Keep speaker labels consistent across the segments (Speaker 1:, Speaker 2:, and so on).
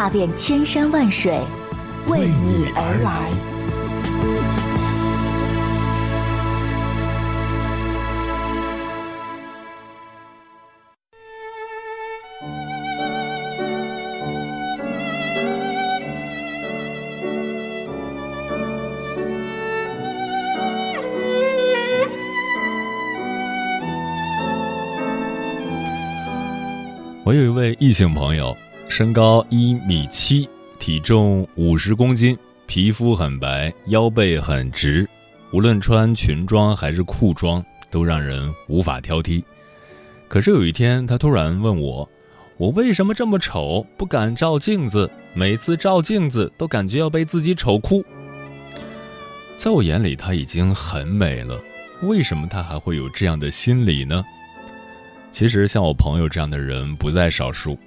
Speaker 1: 踏遍千山万水。为你而来。
Speaker 2: 我有一位异性朋友，身高一米七。体重五十公斤，皮肤很白，腰背很直，无论穿裙装还是裤装，都让人无法挑剔。可是有一天，他突然问我：“我为什么这么丑，不敢照镜子？每次照镜子都感觉要被自己丑哭。”在我眼里，她已经很美了，为什么她还会有这样的心理呢？其实，像我朋友这样的人不在少数。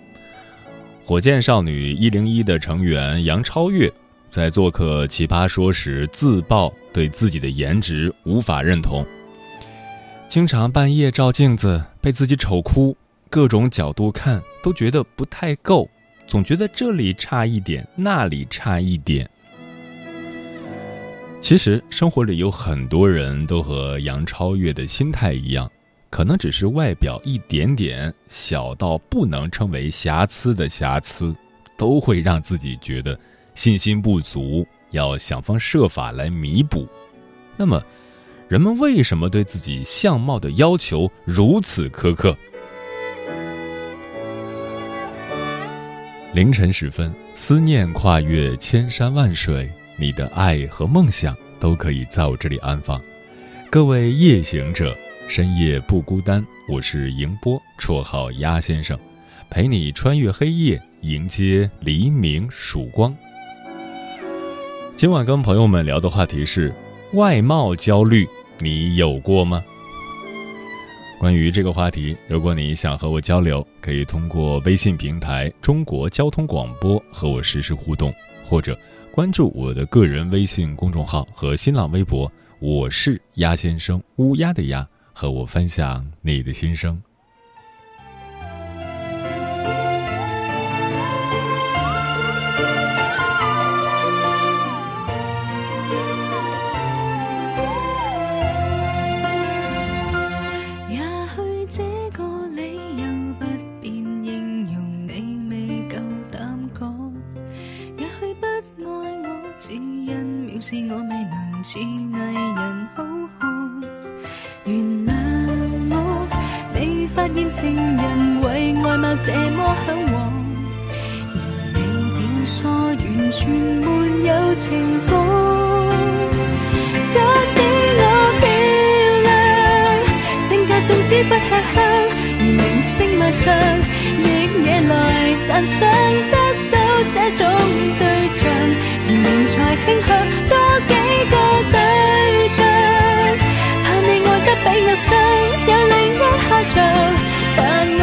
Speaker 2: 火箭少女一零一的成员杨超越，在做客《奇葩说》时自曝对自己的颜值无法认同，经常半夜照镜子被自己丑哭，各种角度看都觉得不太够，总觉得这里差一点，那里差一点。其实生活里有很多人都和杨超越的心态一样。可能只是外表一点点小到不能称为瑕疵的瑕疵，都会让自己觉得信心不足，要想方设法来弥补。那么，人们为什么对自己相貌的要求如此苛刻？凌晨时分，思念跨越千山万水，你的爱和梦想都可以在我这里安放。各位夜行者。深夜不孤单，我是迎波，绰号鸭先生，陪你穿越黑夜，迎接黎明曙光。今晚跟朋友们聊的话题是外貌焦虑，你有过吗？关于这个话题，如果你想和我交流，可以通过微信平台“中国交通广播”和我实时互动，或者关注我的个人微信公众号和新浪微博，我是鸭先生，乌鸦的鸭。和我分享你的心声。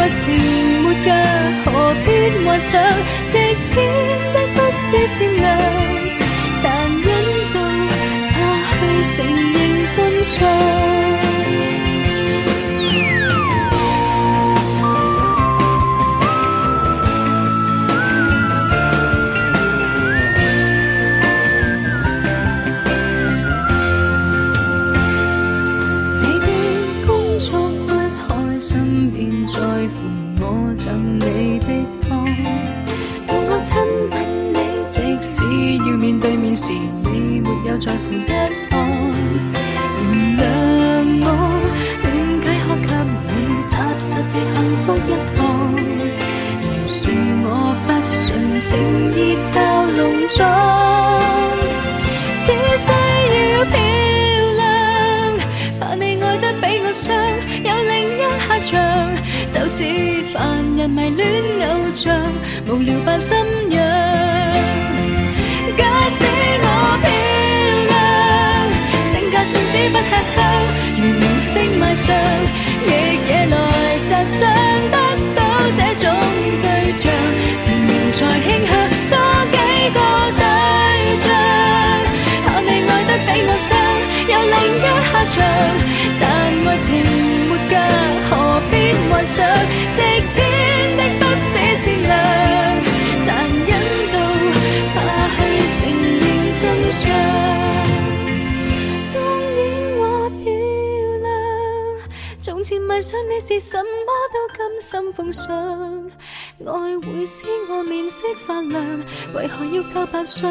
Speaker 3: 情没价，何必幻想？值钱的不是善良，残忍到怕去承认真相。是你没有在乎一看，原谅我，点解可给你踏实的幸福一趟？饶恕我不纯情，意靠浓妆，只需要漂亮，怕你爱得比我伤，有另一下场，就似凡人迷恋偶像，无聊扮心痒。我漂亮性格，纵使不吃香，如明星卖相，亦也来窒。想得到这种对象，情才倾向多几个对象。怕你爱得比我伤，有另一下场。但爱情没价，何必幻想直接的。迷上你是什么都甘心奉上，爱会使我面色发亮，为何要靠扮相？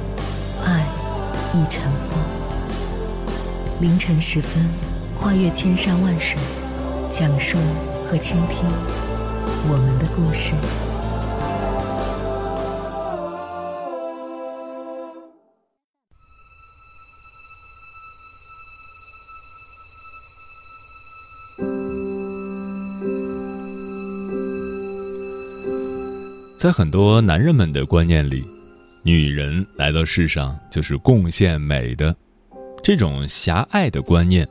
Speaker 4: 一尘风，凌晨时分，跨越千山万水，讲述和倾听我们的故事。
Speaker 2: 在很多男人们的观念里。女人来到世上就是贡献美的，这种狭隘的观念，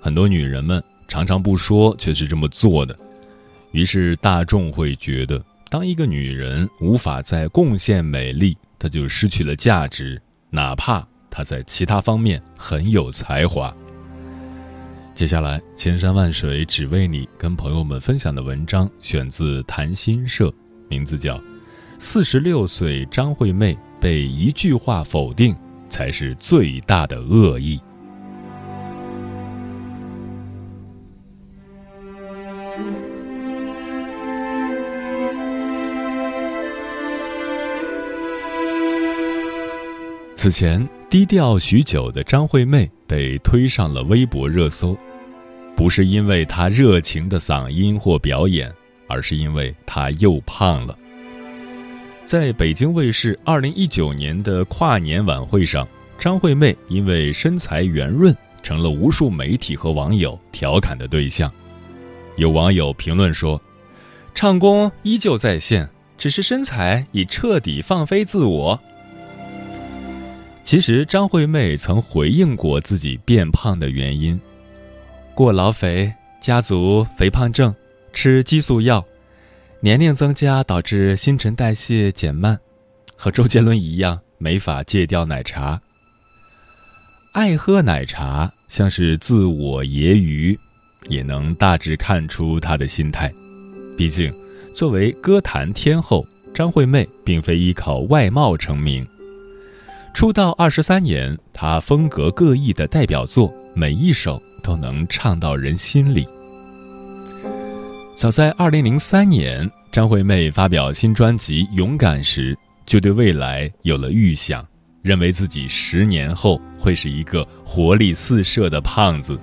Speaker 2: 很多女人们常常不说，却是这么做的。于是大众会觉得，当一个女人无法再贡献美丽，她就失去了价值，哪怕她在其他方面很有才华。接下来，千山万水只为你，跟朋友们分享的文章选自谈心社，名字叫《四十六岁张惠妹》。被一句话否定，才是最大的恶意。此前低调许久的张惠妹被推上了微博热搜，不是因为她热情的嗓音或表演，而是因为她又胖了。在北京卫视二零一九年的跨年晚会上，张惠妹因为身材圆润，成了无数媒体和网友调侃的对象。有网友评论说：“唱功依旧在线，只是身材已彻底放飞自我。”其实，张惠妹曾回应过自己变胖的原因：过劳肥、家族肥胖症、吃激素药。年龄增加导致新陈代谢减慢，和周杰伦一样没法戒掉奶茶。爱喝奶茶像是自我揶揄，也能大致看出他的心态。毕竟，作为歌坛天后，张惠妹并非依靠外貌成名。出道二十三年，她风格各异的代表作，每一首都能唱到人心里。早在二零零三年，张惠妹发表新专辑《勇敢》时，就对未来有了预想，认为自己十年后会是一个活力四射的胖子。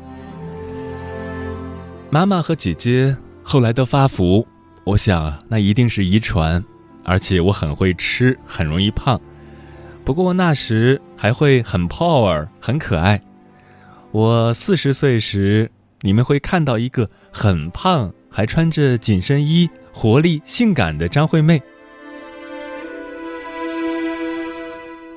Speaker 2: 妈妈和姐姐后来都发福，我想那一定是遗传，而且我很会吃，很容易胖。不过那时还会很 power，很可爱。我四十岁时，你们会看到一个很胖。还穿着紧身衣、活力性感的张惠妹。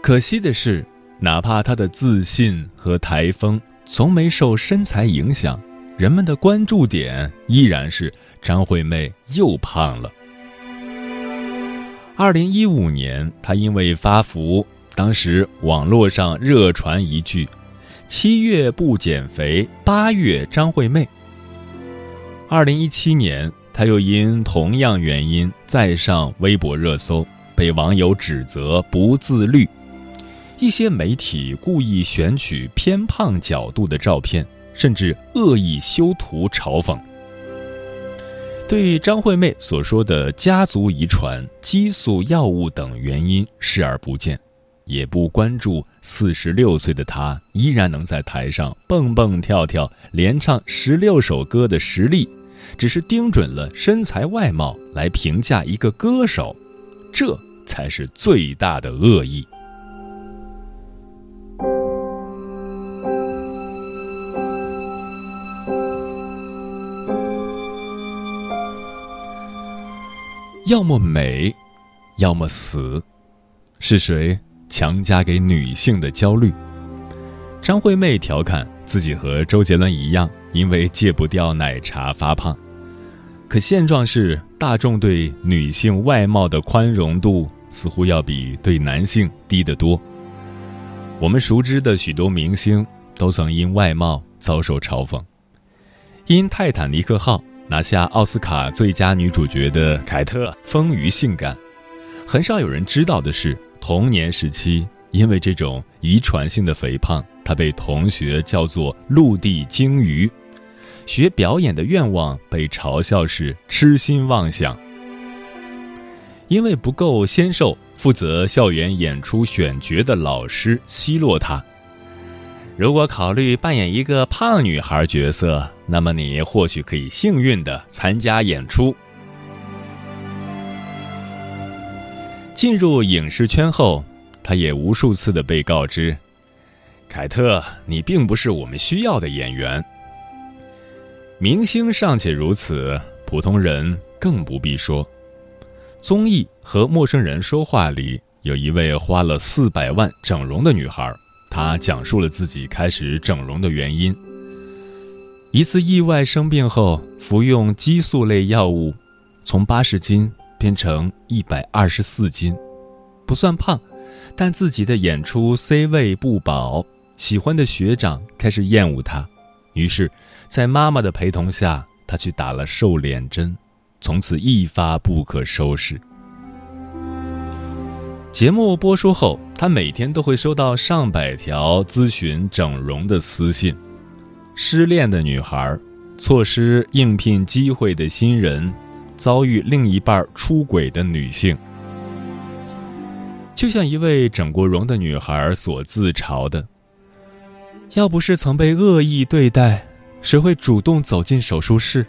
Speaker 2: 可惜的是，哪怕她的自信和台风从没受身材影响，人们的关注点依然是张惠妹又胖了。二零一五年，她因为发福，当时网络上热传一句：“七月不减肥，八月张惠妹。”二零一七年，他又因同样原因再上微博热搜，被网友指责不自律。一些媒体故意选取偏胖角度的照片，甚至恶意修图嘲讽。对张惠妹所说的家族遗传、激素药物等原因视而不见，也不关注四十六岁的她依然能在台上蹦蹦跳跳、连唱十六首歌的实力，只是盯准了身材外貌来评价一个歌手，这才是最大的恶意。要么美，要么死，是谁强加给女性的焦虑？张惠妹调侃自己和周杰伦一样，因为戒不掉奶茶发胖。可现状是，大众对女性外貌的宽容度似乎要比对男性低得多。我们熟知的许多明星都曾因外貌遭受嘲讽，因《泰坦尼克号》。拿下奥斯卡最佳女主角的凯特丰腴性感，很少有人知道的是，童年时期因为这种遗传性的肥胖，她被同学叫做“陆地鲸鱼”，学表演的愿望被嘲笑是痴心妄想。因为不够纤瘦，负责校园演出选角的老师奚落他。如果考虑扮演一个胖女孩角色，那么你或许可以幸运的参加演出。进入影视圈后，他也无数次的被告知：“凯特，你并不是我们需要的演员。”明星尚且如此，普通人更不必说。综艺和陌生人说话里，有一位花了四百万整容的女孩。她讲述了自己开始整容的原因。一次意外生病后，服用激素类药物，从八十斤变成一百二十四斤，不算胖，但自己的演出 C 位不保，喜欢的学长开始厌恶他，于是，在妈妈的陪同下，他去打了瘦脸针，从此一发不可收拾。节目播出后，他每天都会收到上百条咨询整容的私信。失恋的女孩，错失应聘机会的新人，遭遇另一半出轨的女性，就像一位整过容的女孩所自嘲的：“要不是曾被恶意对待，谁会主动走进手术室？”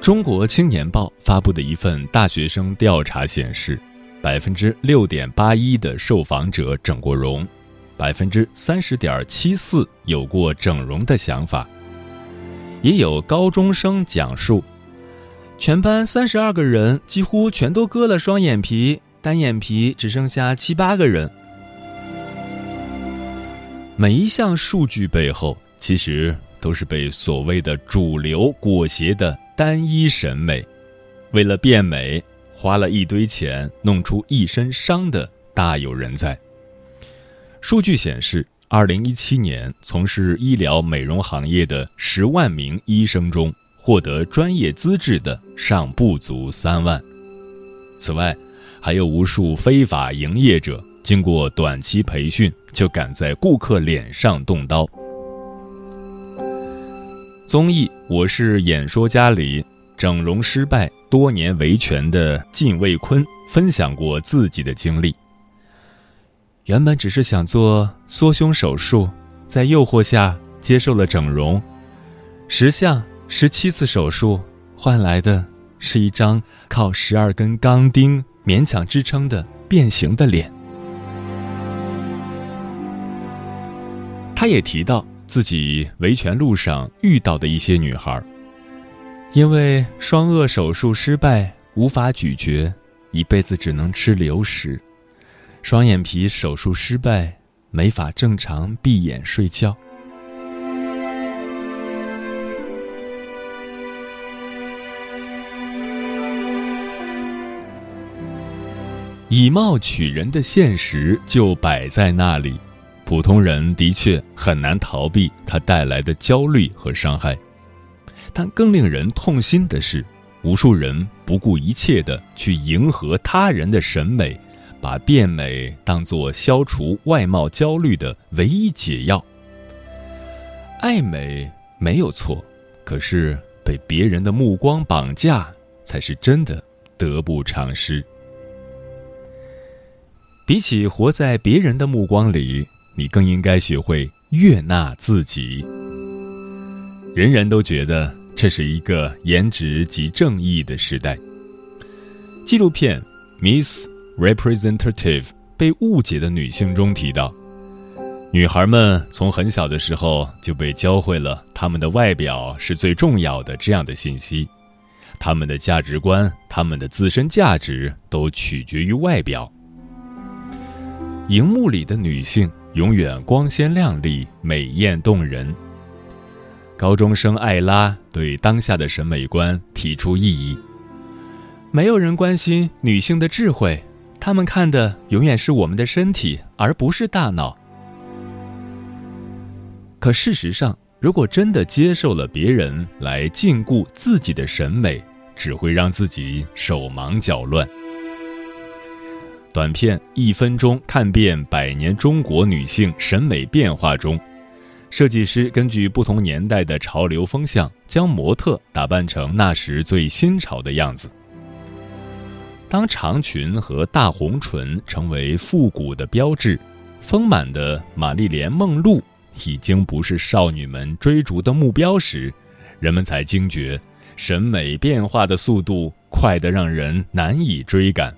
Speaker 2: 中国青年报发布的一份大学生调查显示，百分之六点八一的受访者整过容，百分之三十点七四有过整容的想法。也有高中生讲述，全班三十二个人几乎全都割了双眼皮，单眼皮只剩下七八个人。每一项数据背后，其实都是被所谓的主流裹挟的。单一审美，为了变美，花了一堆钱，弄出一身伤的大有人在。数据显示，二零一七年从事医疗美容行业的十万名医生中，获得专业资质的尚不足三万。此外，还有无数非法营业者，经过短期培训，就敢在顾客脸上动刀。综艺《我是演说家》里，整容失败多年维权的靳卫坤分享过自己的经历。原本只是想做缩胸手术，在诱惑下接受了整容，十项十七次手术换来的是一张靠十二根钢钉勉强支撑的变形的脸。他也提到。自己维权路上遇到的一些女孩，因为双颚手术失败无法咀嚼，一辈子只能吃流食；双眼皮手术失败，没法正常闭眼睡觉。以貌取人的现实就摆在那里。普通人的确很难逃避它带来的焦虑和伤害，但更令人痛心的是，无数人不顾一切的去迎合他人的审美，把变美当作消除外貌焦虑的唯一解药。爱美没有错，可是被别人的目光绑架，才是真的得不偿失。比起活在别人的目光里。你更应该学会悦纳自己。人人都觉得这是一个颜值及正义的时代。纪录片《Miss Representative》被误解的女性中提到，女孩们从很小的时候就被教会了她们的外表是最重要的这样的信息，她们的价值观、她们的自身价值都取决于外表。荧幕里的女性。永远光鲜亮丽、美艳动人。高中生艾拉对当下的审美观提出异议：没有人关心女性的智慧，他们看的永远是我们的身体，而不是大脑。可事实上，如果真的接受了别人来禁锢自己的审美，只会让自己手忙脚乱。短片《一分钟看遍百年中国女性审美变化》中，设计师根据不同年代的潮流风向，将模特打扮成那时最新潮的样子。当长裙和大红唇成为复古的标志，丰满的玛丽莲梦露已经不是少女们追逐的目标时，人们才惊觉，审美变化的速度快得让人难以追赶。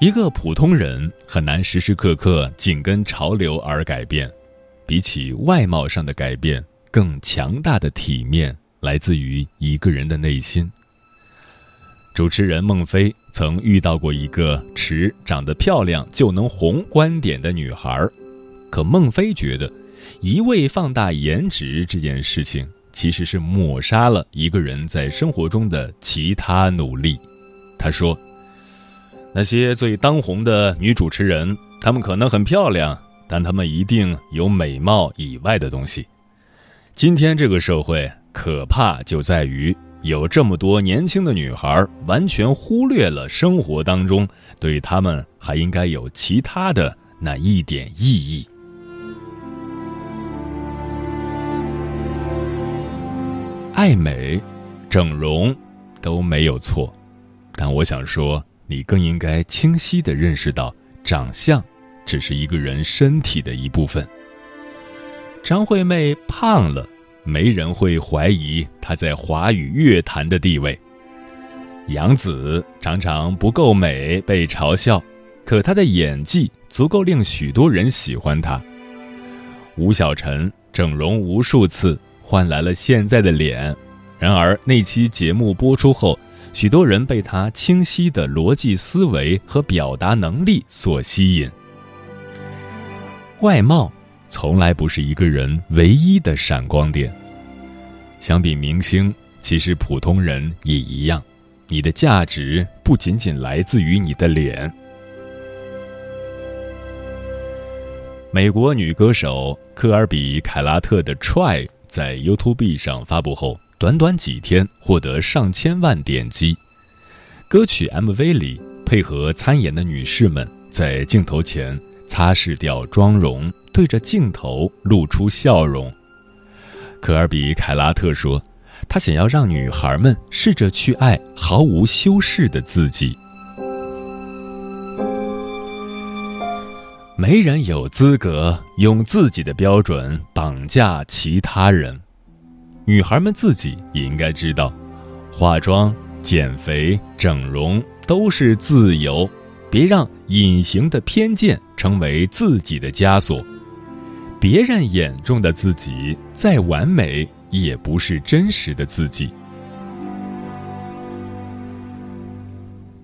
Speaker 2: 一个普通人很难时时刻刻紧跟潮流而改变，比起外貌上的改变，更强大的体面来自于一个人的内心。主持人孟非曾遇到过一个持长得漂亮就能红观点的女孩，可孟非觉得，一味放大颜值这件事情其实是抹杀了一个人在生活中的其他努力。他说。那些最当红的女主持人，她们可能很漂亮，但她们一定有美貌以外的东西。今天这个社会可怕就在于有这么多年轻的女孩完全忽略了生活当中对她们还应该有其他的那一点意义。爱美、整容都没有错，但我想说。你更应该清晰地认识到，长相只是一个人身体的一部分。张惠妹胖了，没人会怀疑她在华语乐坛的地位。杨紫常常不够美，被嘲笑，可她的演技足够令许多人喜欢她。吴晓晨整容无数次，换来了现在的脸，然而那期节目播出后。许多人被他清晰的逻辑思维和表达能力所吸引。外貌从来不是一个人唯一的闪光点。相比明星，其实普通人也一样。你的价值不仅仅来自于你的脸。美国女歌手科尔比·凯拉特的《Try》在 YouTube 上发布后。短短几天获得上千万点击。歌曲 MV 里配合参演的女士们在镜头前擦拭掉妆容，对着镜头露出笑容。科尔比·凯拉特说：“他想要让女孩们试着去爱毫无修饰的自己。没人有资格用自己的标准绑架其他人。”女孩们自己也应该知道，化妆、减肥、整容都是自由，别让隐形的偏见成为自己的枷锁。别人眼中的自己再完美，也不是真实的自己。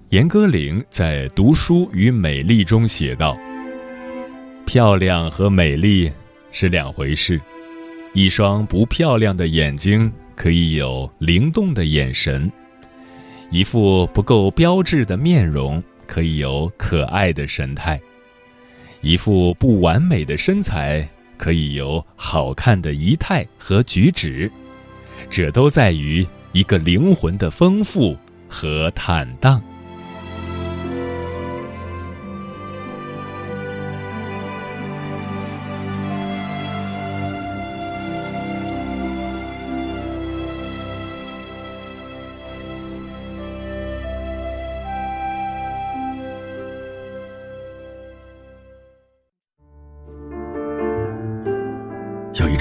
Speaker 2: 严歌苓在《读书与美丽》中写道：“漂亮和美丽是两回事。”一双不漂亮的眼睛可以有灵动的眼神，一副不够标致的面容可以有可爱的神态，一副不完美的身材可以有好看的仪态和举止，这都在于一个灵魂的丰富和坦荡。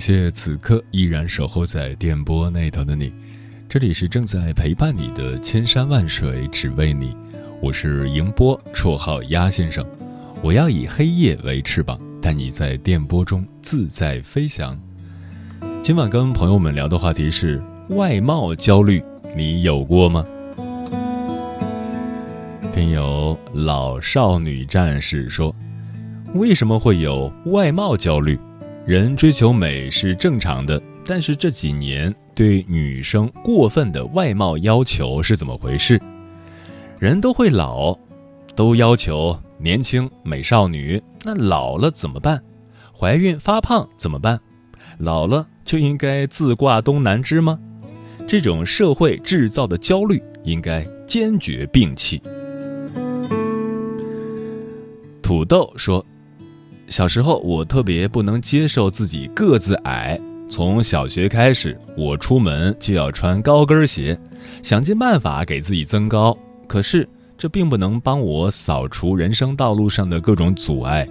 Speaker 2: 谢此刻依然守候在电波那头的你，这里是正在陪伴你的千山万水只为你，我是迎波，绰号鸭先生。我要以黑夜为翅膀，带你在电波中自在飞翔。今晚跟朋友们聊的话题是外貌焦虑，你有过吗？听友老少女战士说，为什么会有外貌焦虑？人追求美是正常的，但是这几年对女生过分的外貌要求是怎么回事？人都会老，都要求年轻美少女，那老了怎么办？怀孕发胖怎么办？老了就应该自挂东南枝吗？这种社会制造的焦虑应该坚决摒弃。土豆说。小时候，我特别不能接受自己个子矮。从小学开始，我出门就要穿高跟鞋，想尽办法给自己增高。可是，这并不能帮我扫除人生道路上的各种阻碍。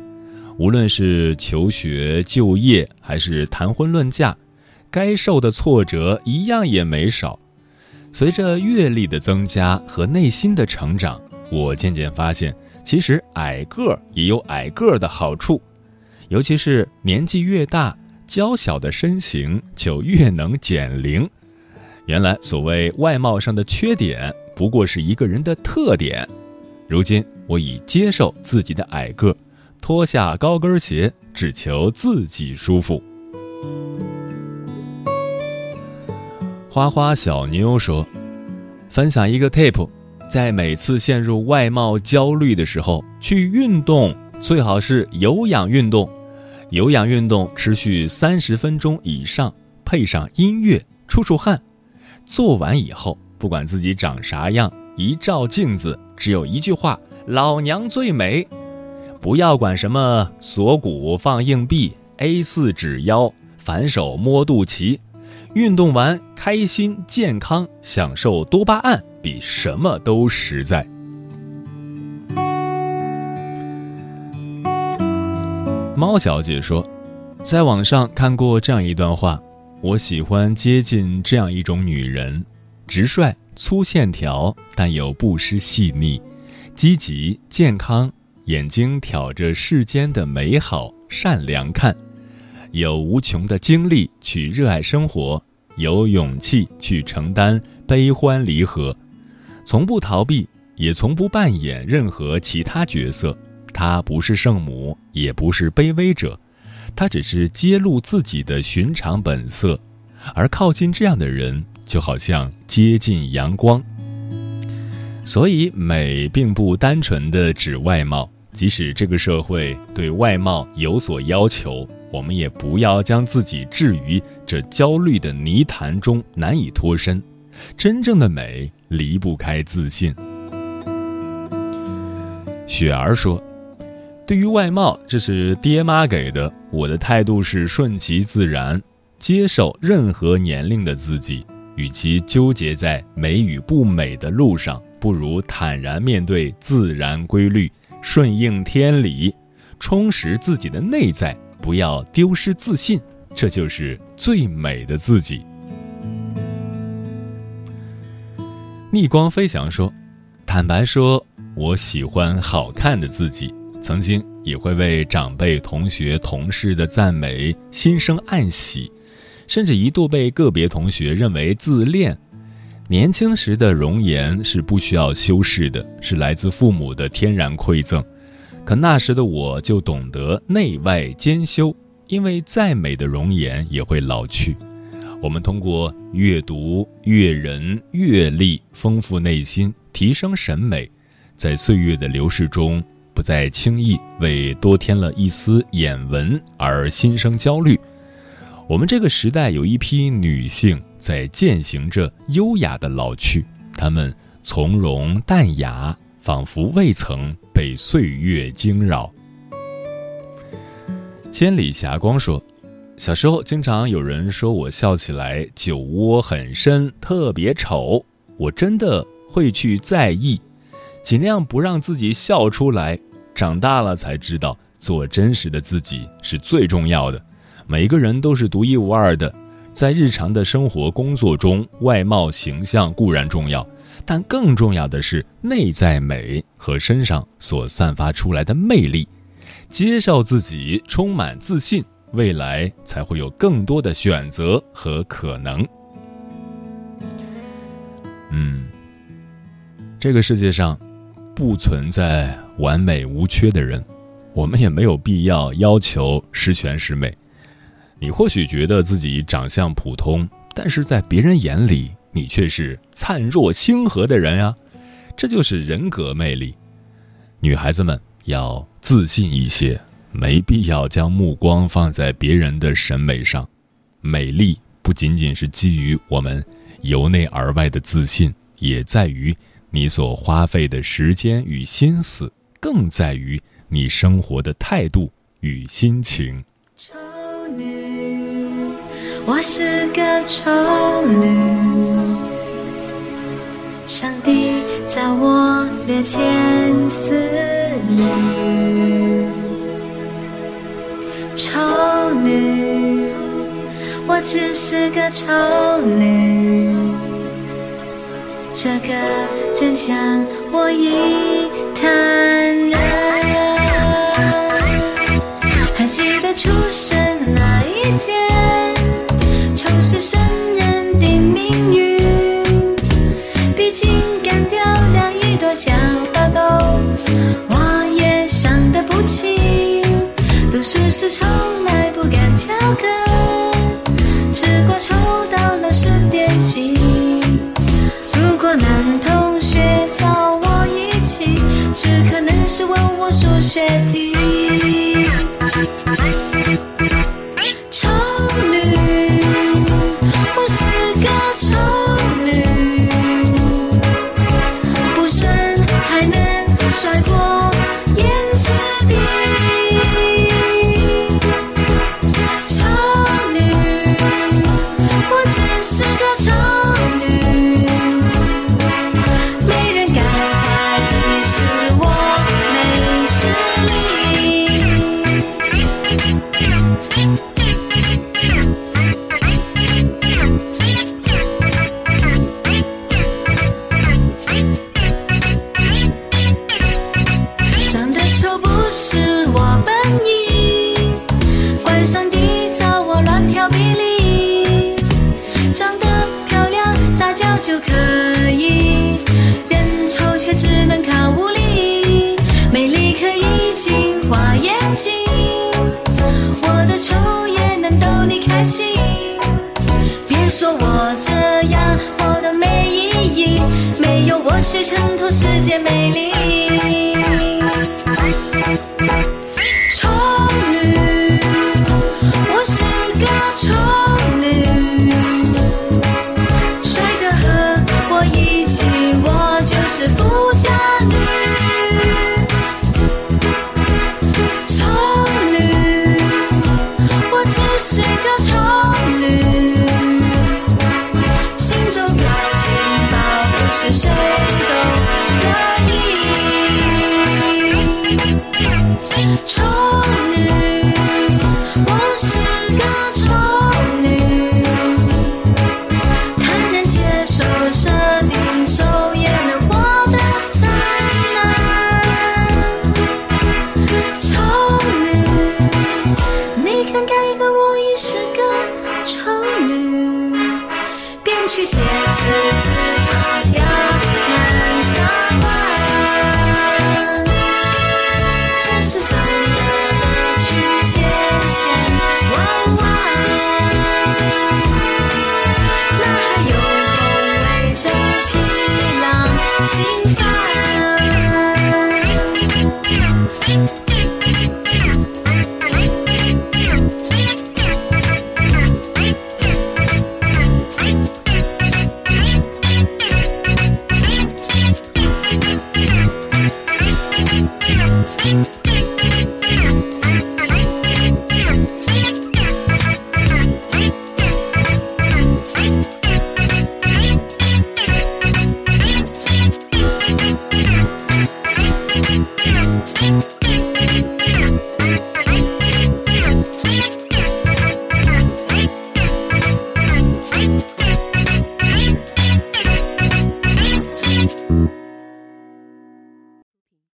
Speaker 2: 无论是求学、就业，还是谈婚论嫁，该受的挫折一样也没少。随着阅历的增加和内心的成长，我渐渐发现，其实矮个儿也有矮个儿的好处。尤其是年纪越大，娇小的身形就越能减龄。原来所谓外貌上的缺点，不过是一个人的特点。如今我已接受自己的矮个，脱下高跟鞋，只求自己舒服。花花小妞说：“分享一个 tip，在每次陷入外貌焦虑的时候，去运动，最好是有氧运动。”有氧运动持续三十分钟以上，配上音乐，出出汗。做完以后，不管自己长啥样，一照镜子，只有一句话：“老娘最美。”不要管什么锁骨放硬币、A 四纸腰、反手摸肚脐，运动完开心、健康、享受多巴胺，比什么都实在。猫小姐说，在网上看过这样一段话：我喜欢接近这样一种女人，直率、粗线条，但又不失细腻，积极、健康，眼睛挑着世间的美好，善良看，有无穷的精力去热爱生活，有勇气去承担悲欢离合，从不逃避，也从不扮演任何其他角色。她不是圣母，也不是卑微者，她只是揭露自己的寻常本色，而靠近这样的人，就好像接近阳光。所以，美并不单纯的指外貌，即使这个社会对外貌有所要求，我们也不要将自己置于这焦虑的泥潭中难以脱身。真正的美离不开自信。雪儿说。对于外貌这是爹妈给的我的态度是顺其自然接受任何年龄的自己与其纠结在美与不美的路上不如坦然面对自然规律顺应天理充实自己的内在不要丢失自信这就是最美的自己。逆光飞翔说坦白说我喜欢好看的自己。曾经也会为长辈、同学、同事的赞美心生暗喜，甚至一度被个别同学认为自恋。年轻时的容颜是不需要修饰的，是来自父母的天然馈赠。可那时的我就懂得内外兼修，因为再美的容颜也会老去。”我们通过阅读、阅人、阅历，丰富内心，提升审美，在岁月的流逝中，不再轻易为多添了一丝眼纹而心生焦虑。我们这个时代有一批女性在践行着优雅的老去，她们从容淡雅，仿佛未曾被岁月惊扰。千里霞光说。小时候，经常有人说我笑起来酒窝很深，特别丑。我真的会去在意，尽量不让自己笑出来。长大了才知道，做真实的自己是最重要的。每个人都是独一无二的，在日常的生活、工作中，外貌形象固然重要，但更重要的是内在美和身上所散发出来的魅力。接受自己，充满自信。未来才会有更多的选择和可能。嗯，这个世界上不存在完美无缺的人，我们也没有必要要求十全十美。你或许觉得自己长相普通，但是在别人眼里，你却是灿若星河的人呀！这就是人格魅力。女孩子们要自信一些。没必要将目光放在别人的审美上，美丽不仅仅是基于我们由内而外的自信，也在于你所花费的时间与心思，更在于你生活的态度与心情。
Speaker 3: 丑女，我是个丑女，上帝在我略千丝缕。丑女，我只是个丑女，这个真相我已坦然。还记得出生那一天，丑是生人的命运，毕竟干掉了一朵小花豆，我也伤得不轻。读书时从来不敢翘课，只过抽